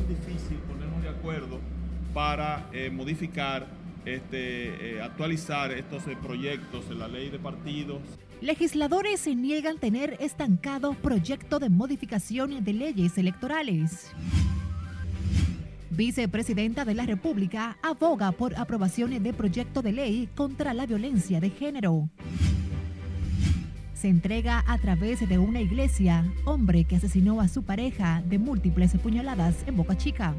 tan difícil ponernos de acuerdo para eh, modificar, este, eh, actualizar estos eh, proyectos en la ley de partidos. Legisladores se niegan a tener estancado proyecto de modificación de leyes electorales. Vicepresidenta de la República aboga por aprobaciones de proyecto de ley contra la violencia de género. Se entrega a través de una iglesia hombre que asesinó a su pareja de múltiples puñaladas en Boca Chica.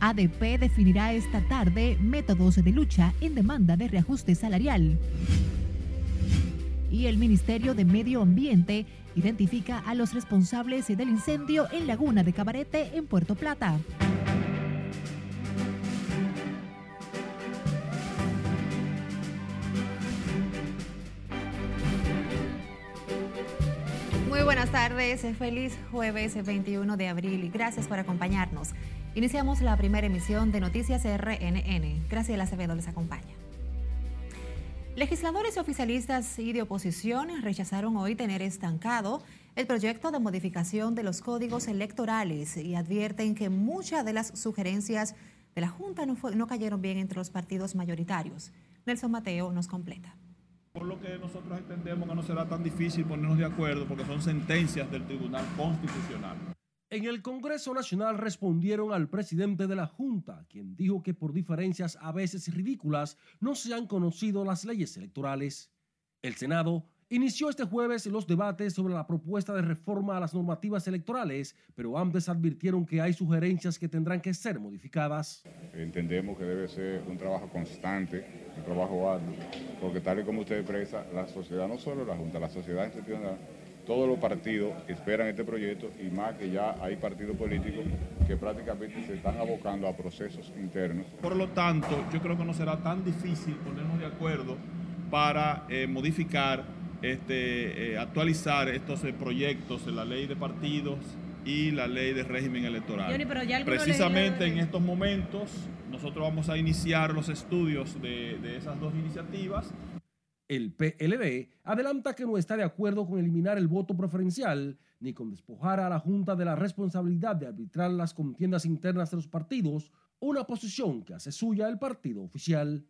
ADP definirá esta tarde métodos de lucha en demanda de reajuste salarial. Y el Ministerio de Medio Ambiente identifica a los responsables del incendio en Laguna de Cabarete en Puerto Plata. Buenas tardes, feliz jueves 21 de abril y gracias por acompañarnos. Iniciamos la primera emisión de Noticias RNN. Graciela Acevedo les acompaña. Legisladores oficialistas y de oposición rechazaron hoy tener estancado el proyecto de modificación de los códigos electorales y advierten que muchas de las sugerencias de la Junta no, no cayeron bien entre los partidos mayoritarios. Nelson Mateo nos completa. Por lo que nosotros entendemos que no será tan difícil ponernos de acuerdo porque son sentencias del Tribunal Constitucional. En el Congreso Nacional respondieron al presidente de la Junta, quien dijo que por diferencias a veces ridículas no se han conocido las leyes electorales. El Senado inició este jueves los debates sobre la propuesta de reforma a las normativas electorales, pero antes advirtieron que hay sugerencias que tendrán que ser modificadas. Entendemos que debe ser un trabajo constante, un trabajo arduo, porque tal y como usted expresa, la sociedad, no solo la Junta, la sociedad en sentido todos los partidos esperan este proyecto y más que ya hay partidos políticos que prácticamente se están abocando a procesos internos. Por lo tanto, yo creo que no será tan difícil ponernos de acuerdo para eh, modificar, este, eh, actualizar estos eh, proyectos en la ley de partidos y la ley de régimen electoral. Johnny, Precisamente en estos momentos nosotros vamos a iniciar los estudios de, de esas dos iniciativas el PLD adelanta que no está de acuerdo con eliminar el voto preferencial ni con despojar a la Junta de la responsabilidad de arbitrar las contiendas internas de los partidos, una posición que hace suya el partido oficial.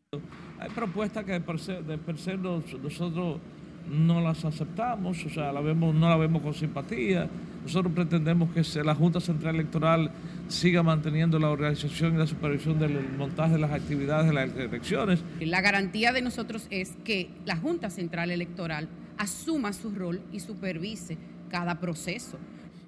Hay propuestas que de per se, de per se nosotros no las aceptamos, o sea, la vemos, no la vemos con simpatía. Nosotros pretendemos que la Junta Central Electoral siga manteniendo la organización y la supervisión del montaje de las actividades de las elecciones. La garantía de nosotros es que la Junta Central Electoral asuma su rol y supervise cada proceso.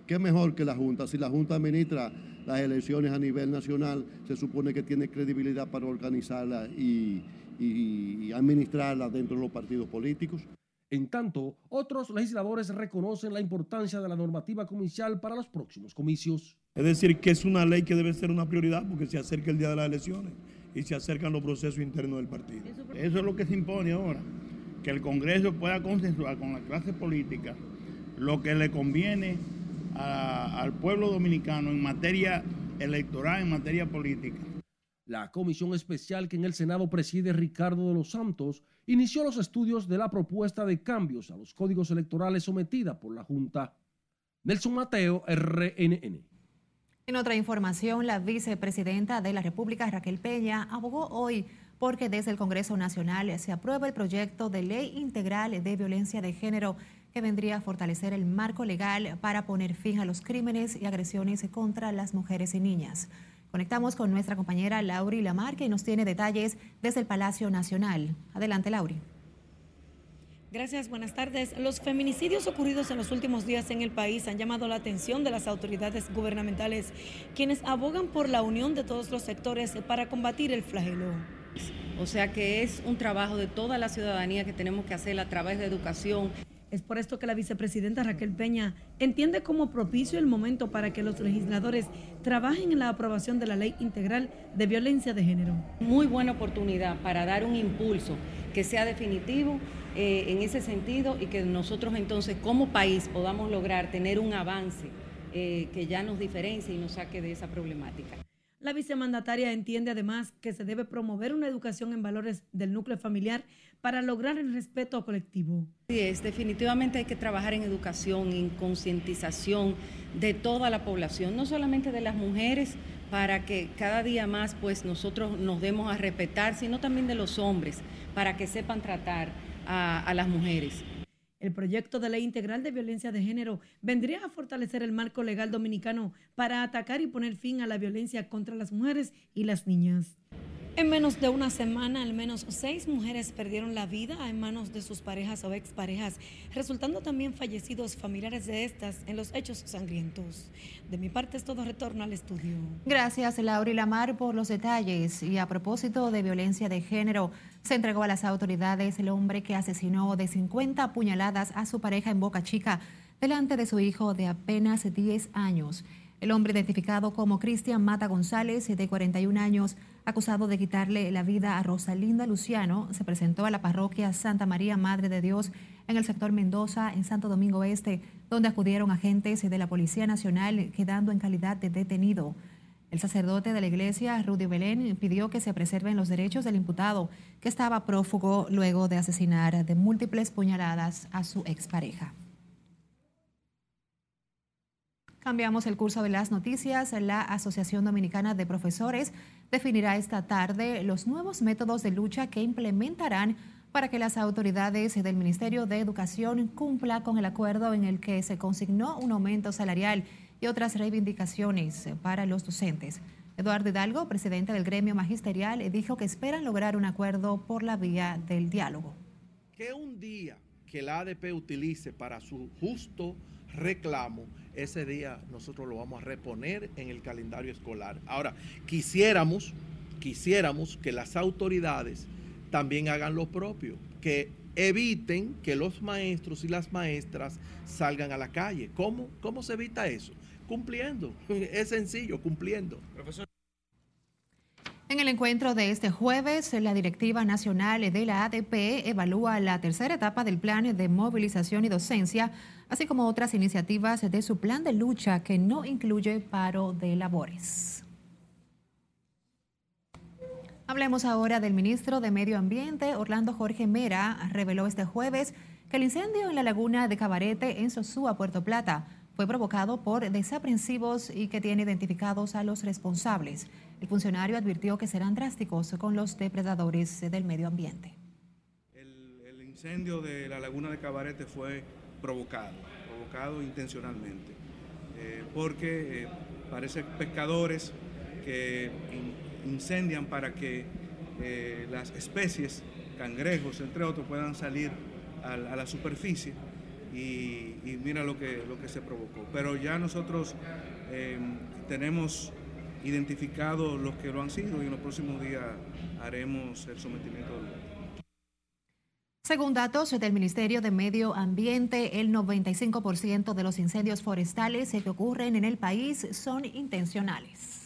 ¿Qué mejor que la Junta? Si la Junta administra las elecciones a nivel nacional, se supone que tiene credibilidad para organizarlas y, y, y administrarlas dentro de los partidos políticos. En tanto, otros legisladores reconocen la importancia de la normativa comicial para los próximos comicios. Es decir, que es una ley que debe ser una prioridad porque se acerca el día de las elecciones y se acercan los procesos internos del partido. Eso es lo que se impone ahora, que el Congreso pueda consensuar con la clase política lo que le conviene a, al pueblo dominicano en materia electoral, en materia política. La comisión especial que en el Senado preside Ricardo de los Santos inició los estudios de la propuesta de cambios a los códigos electorales sometida por la Junta. Nelson Mateo, RNN. En otra información, la vicepresidenta de la República, Raquel Peña, abogó hoy porque desde el Congreso Nacional se aprueba el proyecto de ley integral de violencia de género que vendría a fortalecer el marco legal para poner fin a los crímenes y agresiones contra las mujeres y niñas. Conectamos con nuestra compañera Lauri Lamar, que nos tiene detalles desde el Palacio Nacional. Adelante, Lauri. Gracias, buenas tardes. Los feminicidios ocurridos en los últimos días en el país han llamado la atención de las autoridades gubernamentales, quienes abogan por la unión de todos los sectores para combatir el flagelo. O sea que es un trabajo de toda la ciudadanía que tenemos que hacer a través de educación. Es por esto que la vicepresidenta Raquel Peña entiende como propicio el momento para que los legisladores trabajen en la aprobación de la ley integral de violencia de género. Muy buena oportunidad para dar un impulso que sea definitivo eh, en ese sentido y que nosotros entonces como país podamos lograr tener un avance eh, que ya nos diferencie y nos saque de esa problemática. La vicemandataria entiende además que se debe promover una educación en valores del núcleo familiar para lograr el respeto colectivo. Sí, es, definitivamente hay que trabajar en educación, en concientización de toda la población, no solamente de las mujeres, para que cada día más pues nosotros nos demos a respetar, sino también de los hombres, para que sepan tratar a, a las mujeres. El proyecto de ley integral de violencia de género vendría a fortalecer el marco legal dominicano para atacar y poner fin a la violencia contra las mujeres y las niñas. En menos de una semana, al menos seis mujeres perdieron la vida en manos de sus parejas o exparejas, resultando también fallecidos familiares de estas en los hechos sangrientos. De mi parte es todo retorno al estudio. Gracias, Laura Lamar, por los detalles. Y a propósito de violencia de género, se entregó a las autoridades el hombre que asesinó de 50 puñaladas a su pareja en Boca Chica delante de su hijo de apenas 10 años. El hombre identificado como Cristian Mata González, de 41 años, acusado de quitarle la vida a Rosalinda Luciano, se presentó a la parroquia Santa María Madre de Dios en el sector Mendoza, en Santo Domingo Este, donde acudieron agentes de la Policía Nacional quedando en calidad de detenido. El sacerdote de la iglesia, Rudy Belén, pidió que se preserven los derechos del imputado, que estaba prófugo luego de asesinar de múltiples puñaladas a su expareja. Cambiamos el curso de las noticias. La Asociación Dominicana de Profesores definirá esta tarde los nuevos métodos de lucha que implementarán para que las autoridades del Ministerio de Educación cumplan con el acuerdo en el que se consignó un aumento salarial y otras reivindicaciones para los docentes. Eduardo Hidalgo, presidente del gremio magisterial, dijo que esperan lograr un acuerdo por la vía del diálogo. Que un día que la ADP utilice para su justo reclamo, ese día nosotros lo vamos a reponer en el calendario escolar. Ahora, quisiéramos, quisiéramos que las autoridades también hagan lo propio, que eviten que los maestros y las maestras salgan a la calle. ¿Cómo, cómo se evita eso? Cumpliendo. Es sencillo, cumpliendo. Profesor. El encuentro de este jueves, la Directiva Nacional de la ADP evalúa la tercera etapa del plan de movilización y docencia, así como otras iniciativas de su plan de lucha que no incluye paro de labores. Hablemos ahora del ministro de Medio Ambiente, Orlando Jorge Mera, reveló este jueves que el incendio en la laguna de Cabarete en Sosúa, Puerto Plata, fue provocado por desaprensivos y que tiene identificados a los responsables. El funcionario advirtió que serán drásticos con los depredadores del medio ambiente. El, incendio de la laguna de Cabarete fue provocado, provocado intencionalmente, eh, porque eh, parece pescadores que incendian para que eh, las especies, cangrejos, entre otros, puedan salir a, a la superficie y, mira lo que, lo que se provocó. Pero ya nosotros eh, tenemos identificado los que lo han sido y en los próximos días haremos el sometimiento del según datos del Ministerio de Medio Ambiente, el 95% de los incendios forestales que ocurren en el país son intencionales.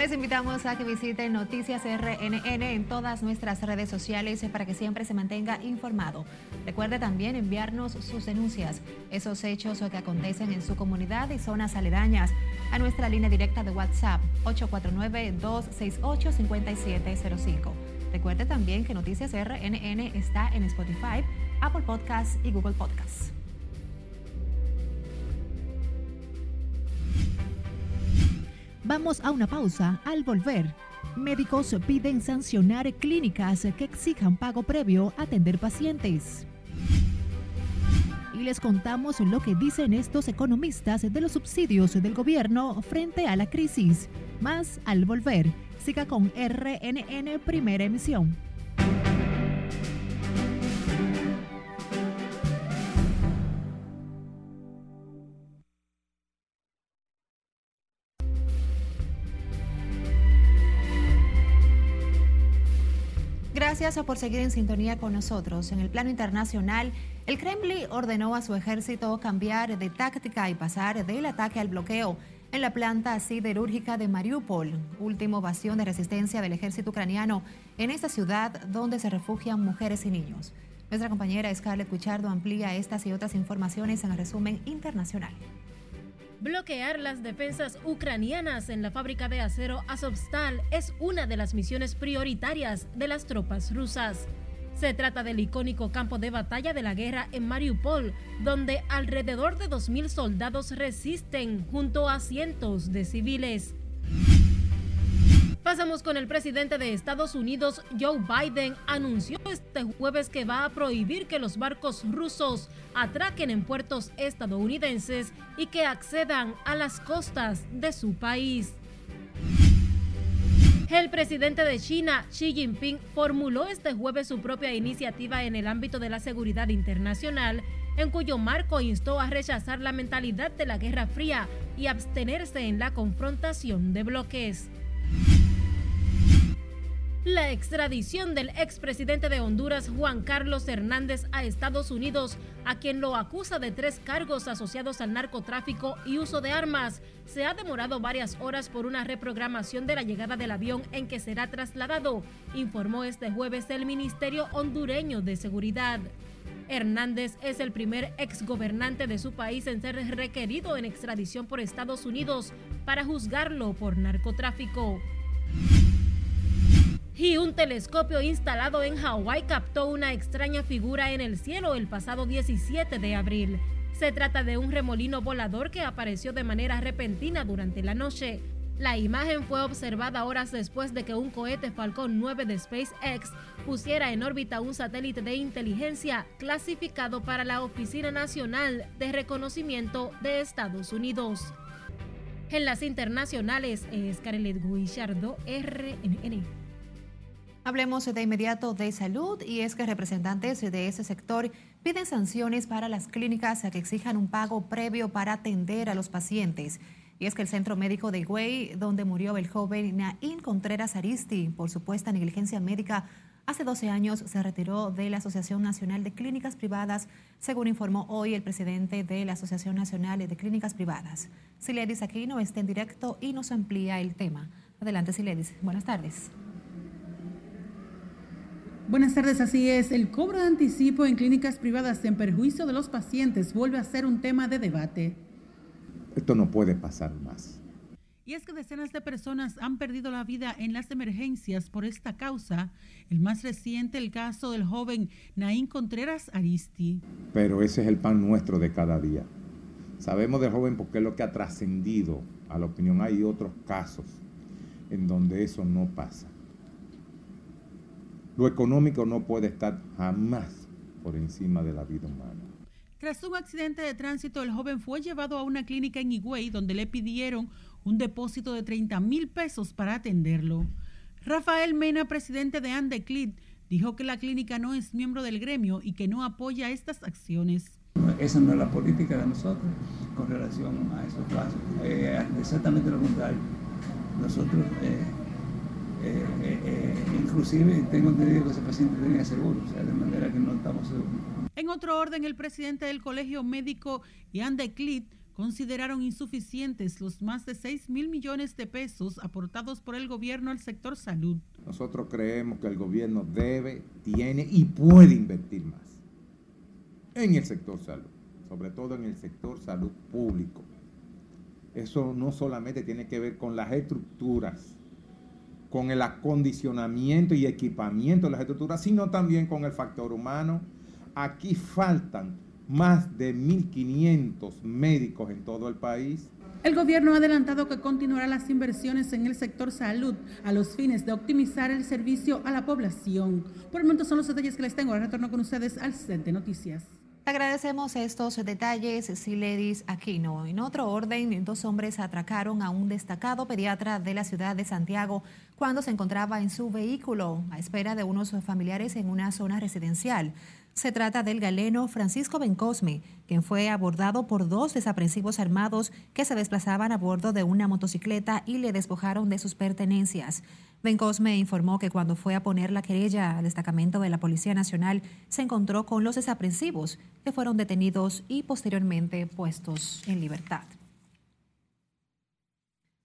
Les invitamos a que visiten Noticias RNN en todas nuestras redes sociales para que siempre se mantenga informado. Recuerde también enviarnos sus denuncias, esos hechos que acontecen en su comunidad y zonas aledañas, a nuestra línea directa de WhatsApp 849-268-5705. Recuerde también que Noticias RNN está en Spotify, Apple Podcasts y Google Podcasts. Vamos a una pausa. Al volver, médicos piden sancionar clínicas que exijan pago previo a atender pacientes. Y les contamos lo que dicen estos economistas de los subsidios del gobierno frente a la crisis. Más al volver. Siga con RNN Primera Emisión. Gracias por seguir en sintonía con nosotros. En el plano internacional, el Kremlin ordenó a su ejército cambiar de táctica y pasar del ataque al bloqueo en la planta siderúrgica de Mariupol, último bastión de resistencia del ejército ucraniano en esta ciudad donde se refugian mujeres y niños. Nuestra compañera Scarlett Cuchardo amplía estas y otras informaciones en el resumen internacional. Bloquear las defensas ucranianas en la fábrica de acero Azovstal es una de las misiones prioritarias de las tropas rusas. Se trata del icónico campo de batalla de la guerra en Mariupol, donde alrededor de 2.000 soldados resisten junto a cientos de civiles. Pasamos con el presidente de Estados Unidos, Joe Biden, anunció este jueves que va a prohibir que los barcos rusos atraquen en puertos estadounidenses y que accedan a las costas de su país. El presidente de China, Xi Jinping, formuló este jueves su propia iniciativa en el ámbito de la seguridad internacional, en cuyo marco instó a rechazar la mentalidad de la Guerra Fría y abstenerse en la confrontación de bloques. La extradición del expresidente de Honduras, Juan Carlos Hernández, a Estados Unidos, a quien lo acusa de tres cargos asociados al narcotráfico y uso de armas, se ha demorado varias horas por una reprogramación de la llegada del avión en que será trasladado, informó este jueves el Ministerio Hondureño de Seguridad. Hernández es el primer exgobernante de su país en ser requerido en extradición por Estados Unidos para juzgarlo por narcotráfico. Y un telescopio instalado en Hawái captó una extraña figura en el cielo el pasado 17 de abril. Se trata de un remolino volador que apareció de manera repentina durante la noche. La imagen fue observada horas después de que un cohete Falcon 9 de SpaceX pusiera en órbita un satélite de inteligencia clasificado para la Oficina Nacional de Reconocimiento de Estados Unidos. En las internacionales es Carelet Guillardo, RNN. Hablemos de inmediato de salud y es que representantes de ese sector piden sanciones para las clínicas a que exijan un pago previo para atender a los pacientes. Y es que el Centro Médico de Higüey, donde murió el joven Naín Contreras Aristi por supuesta negligencia médica, hace 12 años se retiró de la Asociación Nacional de Clínicas Privadas, según informó hoy el presidente de la Asociación Nacional de Clínicas Privadas. Siledis Aquino está en directo y nos amplía el tema. Adelante, Siledis. Buenas tardes. Buenas tardes, así es. El cobro de anticipo en clínicas privadas en perjuicio de los pacientes vuelve a ser un tema de debate. Esto no puede pasar más. Y es que decenas de personas han perdido la vida en las emergencias por esta causa. El más reciente, el caso del joven Naín Contreras Aristi. Pero ese es el pan nuestro de cada día. Sabemos del joven porque es lo que ha trascendido a la opinión. Hay otros casos en donde eso no pasa. Lo económico no puede estar jamás por encima de la vida humana. Tras un accidente de tránsito, el joven fue llevado a una clínica en Higüey donde le pidieron un depósito de 30 mil pesos para atenderlo. Rafael Mena, presidente de Andeclit, dijo que la clínica no es miembro del gremio y que no apoya estas acciones. Esa no es la política de nosotros con relación a esos casos. Eh, exactamente lo contrario. Nosotros eh, eh, eh, inclusive tengo entendido que ese paciente tenía seguro, o sea, de manera que no estamos seguros. En otro orden, el presidente del Colegio Médico, Ian Declit, consideraron insuficientes los más de 6 mil millones de pesos aportados por el gobierno al sector salud. Nosotros creemos que el gobierno debe, tiene y puede invertir más en el sector salud, sobre todo en el sector salud público. Eso no solamente tiene que ver con las estructuras con el acondicionamiento y equipamiento de las estructuras, sino también con el factor humano. Aquí faltan más de 1.500 médicos en todo el país. El gobierno ha adelantado que continuará las inversiones en el sector salud a los fines de optimizar el servicio a la población. Por el momento son los detalles que les tengo. Ahora retorno con ustedes al set noticias. Agradecemos estos detalles, Siledis Aquino. En otro orden, dos hombres atracaron a un destacado pediatra de la ciudad de Santiago cuando se encontraba en su vehículo a espera de unos familiares en una zona residencial. Se trata del galeno Francisco Bencosme, quien fue abordado por dos desaprensivos armados que se desplazaban a bordo de una motocicleta y le despojaron de sus pertenencias. Bencosme informó que cuando fue a poner la querella al destacamento de la Policía Nacional, se encontró con los desaprensivos, que fueron detenidos y posteriormente puestos en libertad.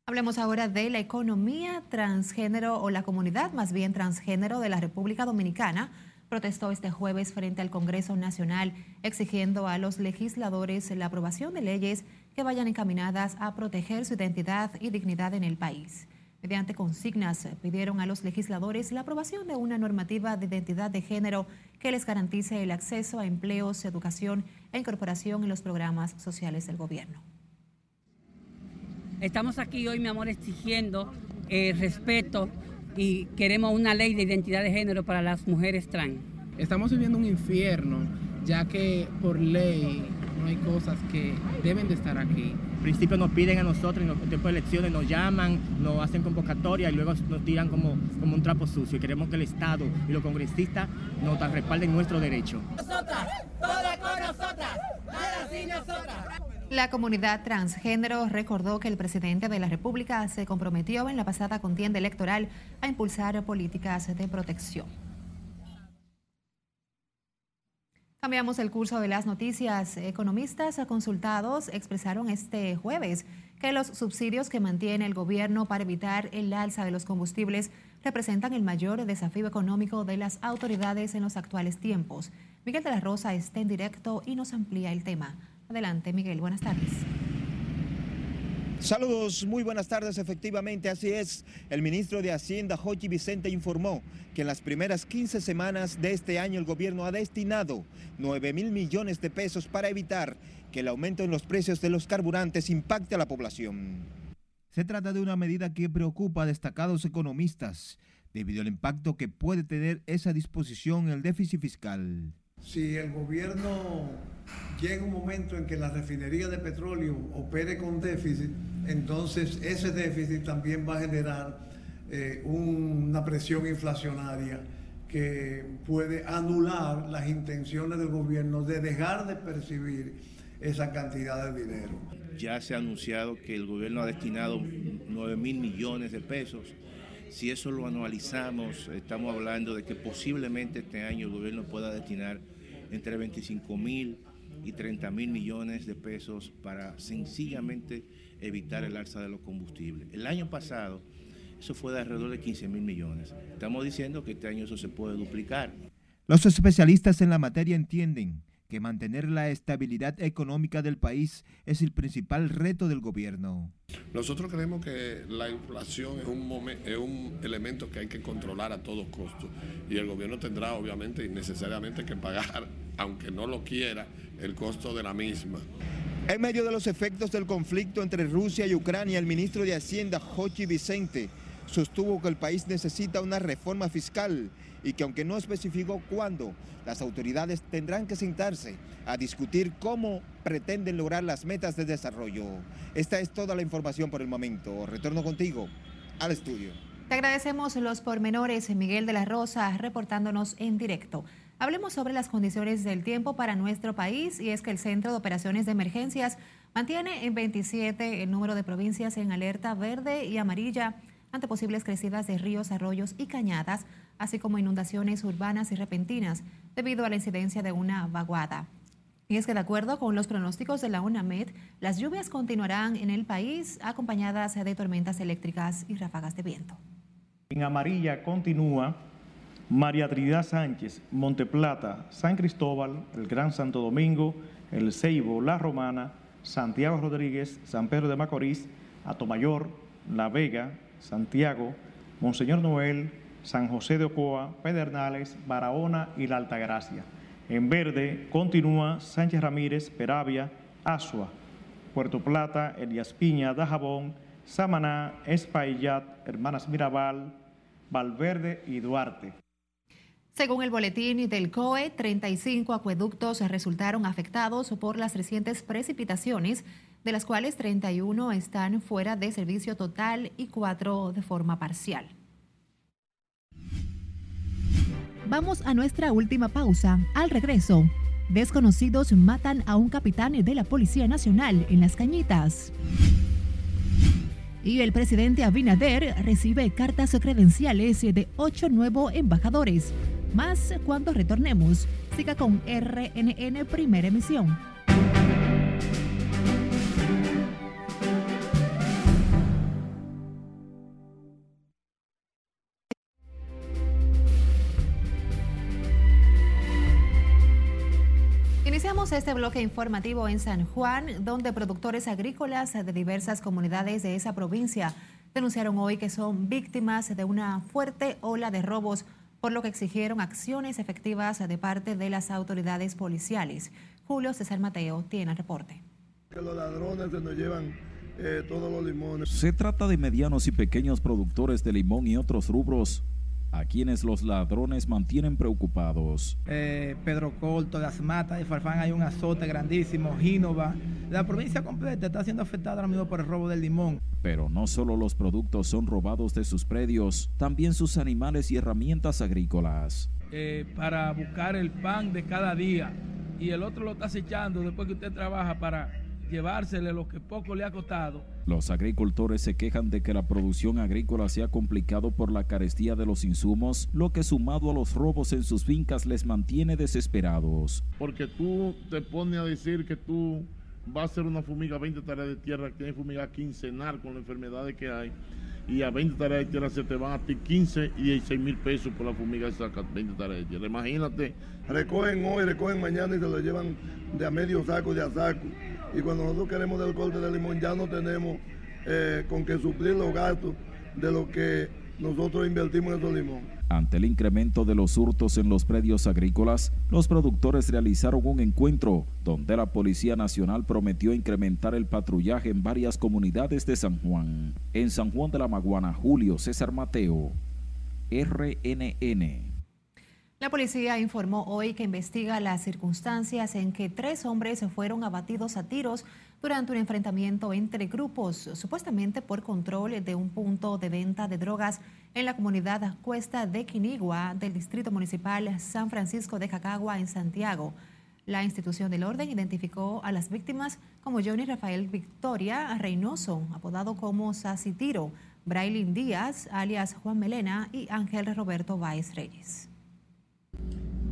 Hablemos ahora de la economía transgénero o la comunidad más bien transgénero de la República Dominicana protestó este jueves frente al Congreso Nacional exigiendo a los legisladores la aprobación de leyes que vayan encaminadas a proteger su identidad y dignidad en el país. Mediante consignas pidieron a los legisladores la aprobación de una normativa de identidad de género que les garantice el acceso a empleos, educación e incorporación en los programas sociales del gobierno. Estamos aquí hoy, mi amor, exigiendo eh, respeto y queremos una ley de identidad de género para las mujeres trans. Estamos viviendo un infierno, ya que por ley no hay cosas que deben de estar aquí. En principio nos piden a nosotros en los tiempos de elecciones, nos llaman, nos hacen convocatoria y luego nos tiran como, como un trapo sucio. Y queremos que el Estado y los congresistas nos respalden nuestro derecho. Nosotras, todas con nosotras, nada sin nosotras. La comunidad transgénero recordó que el presidente de la República se comprometió en la pasada contienda electoral a impulsar políticas de protección. Cambiamos el curso de las noticias. Economistas consultados expresaron este jueves que los subsidios que mantiene el gobierno para evitar el alza de los combustibles representan el mayor desafío económico de las autoridades en los actuales tiempos. Miguel de la Rosa está en directo y nos amplía el tema. Adelante, Miguel. Buenas tardes. Saludos, muy buenas tardes. Efectivamente, así es. El ministro de Hacienda, Jochi Vicente, informó que en las primeras 15 semanas de este año el gobierno ha destinado 9 mil millones de pesos para evitar que el aumento en los precios de los carburantes impacte a la población. Se trata de una medida que preocupa a destacados economistas debido al impacto que puede tener esa disposición en el déficit fiscal. Si el gobierno llega un momento en que la refinería de petróleo opere con déficit, entonces ese déficit también va a generar eh, una presión inflacionaria que puede anular las intenciones del gobierno de dejar de percibir esa cantidad de dinero. Ya se ha anunciado que el gobierno ha destinado 9 mil millones de pesos. Si eso lo anualizamos, estamos hablando de que posiblemente este año el gobierno pueda destinar entre 25 mil y 30 mil millones de pesos para sencillamente evitar el alza de los combustibles. El año pasado eso fue de alrededor de 15 mil millones. Estamos diciendo que este año eso se puede duplicar. Los especialistas en la materia entienden que mantener la estabilidad económica del país es el principal reto del gobierno. Nosotros creemos que la inflación es un, es un elemento que hay que controlar a todo costo y el gobierno tendrá obviamente y necesariamente que pagar, aunque no lo quiera, el costo de la misma. En medio de los efectos del conflicto entre Rusia y Ucrania, el ministro de Hacienda, Jochi Vicente, sostuvo que el país necesita una reforma fiscal y que aunque no especificó cuándo, las autoridades tendrán que sentarse a discutir cómo pretenden lograr las metas de desarrollo. Esta es toda la información por el momento. Retorno contigo al estudio. Te agradecemos los pormenores, Miguel de la Rosa, reportándonos en directo. Hablemos sobre las condiciones del tiempo para nuestro país y es que el Centro de Operaciones de Emergencias mantiene en 27 el número de provincias en alerta verde y amarilla ante posibles crecidas de ríos, arroyos y cañadas, así como inundaciones urbanas y repentinas debido a la incidencia de una vaguada. Y es que de acuerdo con los pronósticos de la UNAMED, las lluvias continuarán en el país acompañadas de tormentas eléctricas y ráfagas de viento. En amarilla continúa María Trinidad Sánchez, Monteplata, San Cristóbal, el Gran Santo Domingo, el Ceibo, La Romana, Santiago Rodríguez, San Pedro de Macorís, Atomayor, La Vega, Santiago, Monseñor Noel, San José de Ocoa, Pedernales, Barahona y La Altagracia. En verde continúa Sánchez Ramírez, Peravia, Asua, Puerto Plata, Elías Piña, Dajabón, Samaná, Espaillat, Hermanas Mirabal, Valverde y Duarte. Según el boletín del COE, 35 acueductos resultaron afectados por las recientes precipitaciones de las cuales 31 están fuera de servicio total y 4 de forma parcial. Vamos a nuestra última pausa. Al regreso, desconocidos matan a un capitán de la Policía Nacional en Las Cañitas. Y el presidente Abinader recibe cartas credenciales de ocho nuevos embajadores. Más cuando retornemos. Siga con RNN Primera Emisión. Iniciamos este bloque informativo en San Juan, donde productores agrícolas de diversas comunidades de esa provincia denunciaron hoy que son víctimas de una fuerte ola de robos, por lo que exigieron acciones efectivas de parte de las autoridades policiales. Julio César Mateo tiene el reporte. los ladrones se nos llevan eh, todos los limones. Se trata de medianos y pequeños productores de limón y otros rubros a quienes los ladrones mantienen preocupados. Eh, Pedro Corto, Las Matas de Farfán hay un azote grandísimo, Gínova. La provincia completa está siendo afectada ahora mismo por el robo del limón. Pero no solo los productos son robados de sus predios, también sus animales y herramientas agrícolas. Eh, para buscar el pan de cada día y el otro lo está acechando después que usted trabaja para llevársele lo que poco le ha costado. Los agricultores se quejan de que la producción agrícola se ha complicado por la carestía de los insumos, lo que sumado a los robos en sus fincas les mantiene desesperados. Porque tú te pones a decir que tú vas a hacer una fumiga 20 tareas de tierra, que hay fumiga quincenal con las enfermedades que hay y a 20 tareas de tierra se te van a ti 15 y 16 mil pesos por la fumiga esa 20 tareas de tierra. Imagínate. Recogen hoy, recogen mañana y se lo llevan de a medio saco, de a saco. Y cuando nosotros queremos del corte de limón ya no tenemos eh, con que suplir los gastos de lo que nosotros invertimos en esos limón. Ante el incremento de los hurtos en los predios agrícolas, los productores realizaron un encuentro donde la Policía Nacional prometió incrementar el patrullaje en varias comunidades de San Juan. En San Juan de la Maguana, Julio César Mateo, RNN. La policía informó hoy que investiga las circunstancias en que tres hombres fueron abatidos a tiros durante un enfrentamiento entre grupos, supuestamente por control de un punto de venta de drogas en la comunidad Cuesta de Quinigua del Distrito Municipal San Francisco de Jacagua en Santiago. La institución del orden identificó a las víctimas como Johnny Rafael Victoria Reynoso, apodado como Sasi Tiro, Braylin Díaz, alias Juan Melena, y Ángel Roberto Báez Reyes.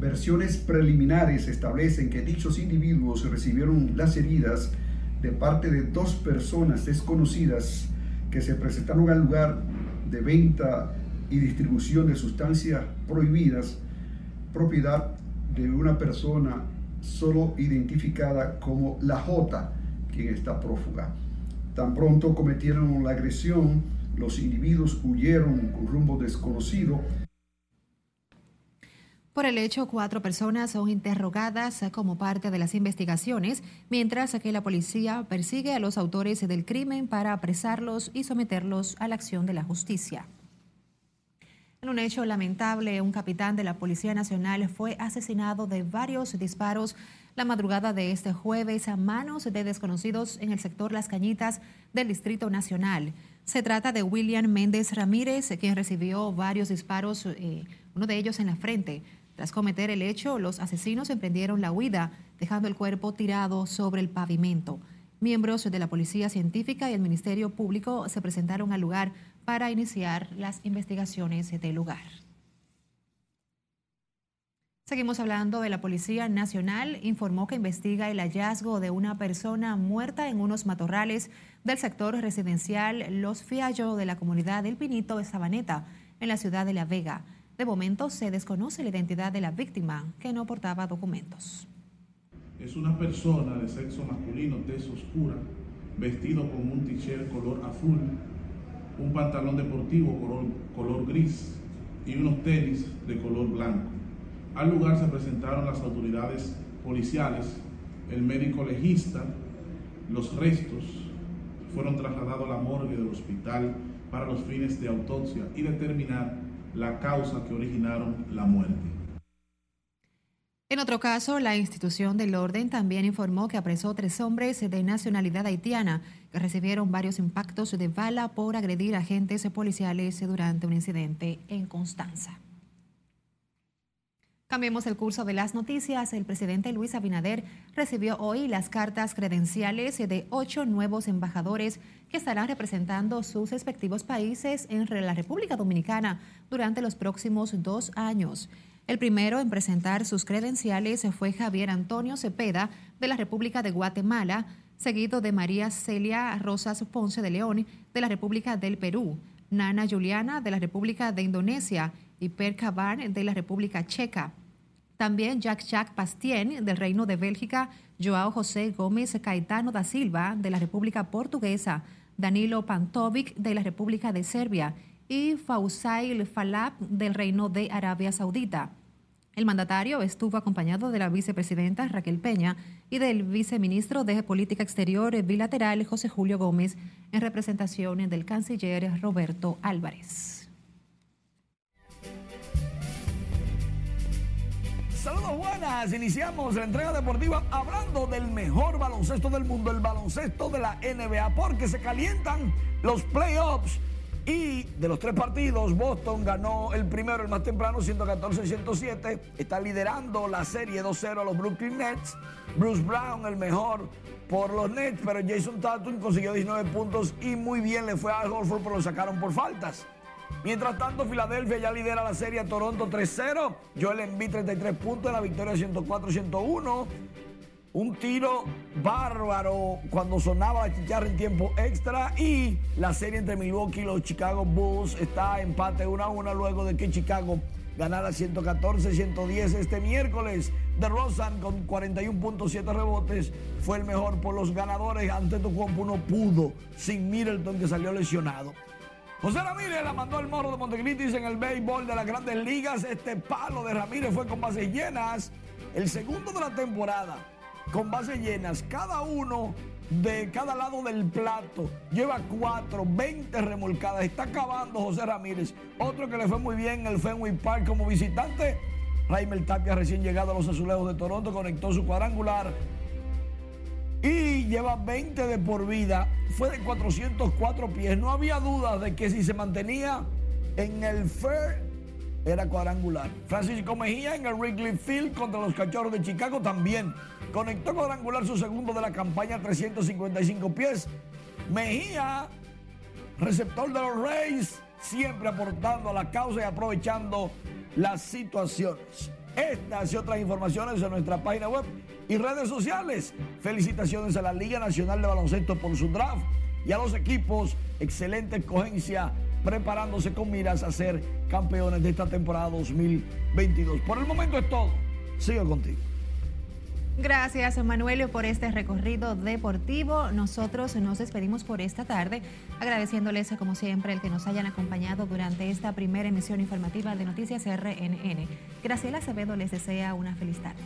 Versiones preliminares establecen que dichos individuos recibieron las heridas de parte de dos personas desconocidas que se presentaron al lugar de venta y distribución de sustancias prohibidas, propiedad de una persona solo identificada como la J, quien está prófuga. Tan pronto cometieron la agresión, los individuos huyeron con rumbo desconocido por el hecho, cuatro personas son interrogadas como parte de las investigaciones, mientras que la policía persigue a los autores del crimen para apresarlos y someterlos a la acción de la justicia. En un hecho lamentable, un capitán de la Policía Nacional fue asesinado de varios disparos la madrugada de este jueves a manos de desconocidos en el sector Las Cañitas del Distrito Nacional. Se trata de William Méndez Ramírez, quien recibió varios disparos, eh, uno de ellos en la frente. Tras cometer el hecho, los asesinos emprendieron la huida, dejando el cuerpo tirado sobre el pavimento. Miembros de la Policía Científica y el Ministerio Público se presentaron al lugar para iniciar las investigaciones del lugar. Seguimos hablando de la Policía Nacional. Informó que investiga el hallazgo de una persona muerta en unos matorrales del sector residencial Los Fiallo de la comunidad del Pinito de Sabaneta, en la ciudad de La Vega. De momento se desconoce la identidad de la víctima, que no portaba documentos. Es una persona de sexo masculino, tez oscura, vestido con un t-shirt color azul, un pantalón deportivo color, color gris y unos tenis de color blanco. Al lugar se presentaron las autoridades policiales, el médico legista, los restos fueron trasladados a la morgue del hospital para los fines de autopsia y determinar la causa que originaron la muerte. En otro caso, la institución del orden también informó que apresó tres hombres de nacionalidad haitiana que recibieron varios impactos de bala por agredir agentes policiales durante un incidente en Constanza. Cambiemos el curso de las noticias. El presidente Luis Abinader recibió hoy las cartas credenciales de ocho nuevos embajadores que estarán representando sus respectivos países en la República Dominicana durante los próximos dos años. El primero en presentar sus credenciales fue Javier Antonio Cepeda de la República de Guatemala, seguido de María Celia Rosas Ponce de León de la República del Perú, Nana Juliana de la República de Indonesia y Per Kaban de la República Checa. También Jacques Jacques Bastien del Reino de Bélgica, Joao José Gómez Caetano da Silva de la República Portuguesa, Danilo Pantovic de la República de Serbia y Fausail Falab del Reino de Arabia Saudita. El mandatario estuvo acompañado de la vicepresidenta Raquel Peña y del viceministro de Política Exterior Bilateral José Julio Gómez en representación del canciller Roberto Álvarez. Saludos buenas, iniciamos la entrega deportiva hablando del mejor baloncesto del mundo, el baloncesto de la NBA, porque se calientan los playoffs y de los tres partidos, Boston ganó el primero, el más temprano, 114-107. Está liderando la serie 2-0 a los Brooklyn Nets. Bruce Brown, el mejor por los Nets, pero Jason Tatum consiguió 19 puntos y muy bien le fue a Horford, pero lo sacaron por faltas. Mientras tanto, Filadelfia ya lidera la serie a Toronto 3-0. Joel Embiid 33 puntos en la victoria 104-101. Un tiro bárbaro cuando sonaba la chicharra en tiempo extra y la serie entre Milwaukee y los Chicago Bulls está empate 1 a 1 luego de que Chicago ganara 114-110 este miércoles. De Rosan con 41.7 rebotes fue el mejor por los ganadores. Ante tu compo no pudo sin Middleton que salió lesionado. José Ramírez la mandó al morro de Montecritis en el béisbol de las grandes ligas. Este palo de Ramírez fue con bases llenas. El segundo de la temporada con bases llenas, cada uno de cada lado del plato. Lleva cuatro, 20 remolcadas. Está acabando José Ramírez. Otro que le fue muy bien en el Fenway Park como visitante. Raimel Tapia, recién llegado a los azulejos de Toronto, conectó su cuadrangular. Y lleva 20 de por vida. Fue de 404 pies. No había dudas de que si se mantenía en el fair era cuadrangular. Francisco Mejía en el Wrigley Field contra los Cachorros de Chicago también conectó cuadrangular su segundo de la campaña, 355 pies. Mejía, receptor de los Rays, siempre aportando a la causa y aprovechando las situaciones. Estas y otras informaciones en nuestra página web y redes sociales. Felicitaciones a la Liga Nacional de Baloncesto por su draft y a los equipos. Excelente escogencia preparándose con miras a ser campeones de esta temporada 2022. Por el momento es todo. Sigo contigo. Gracias, Manuelio, por este recorrido deportivo. Nosotros nos despedimos por esta tarde, agradeciéndoles, como siempre, el que nos hayan acompañado durante esta primera emisión informativa de Noticias RNN. Graciela Acevedo les desea una feliz tarde.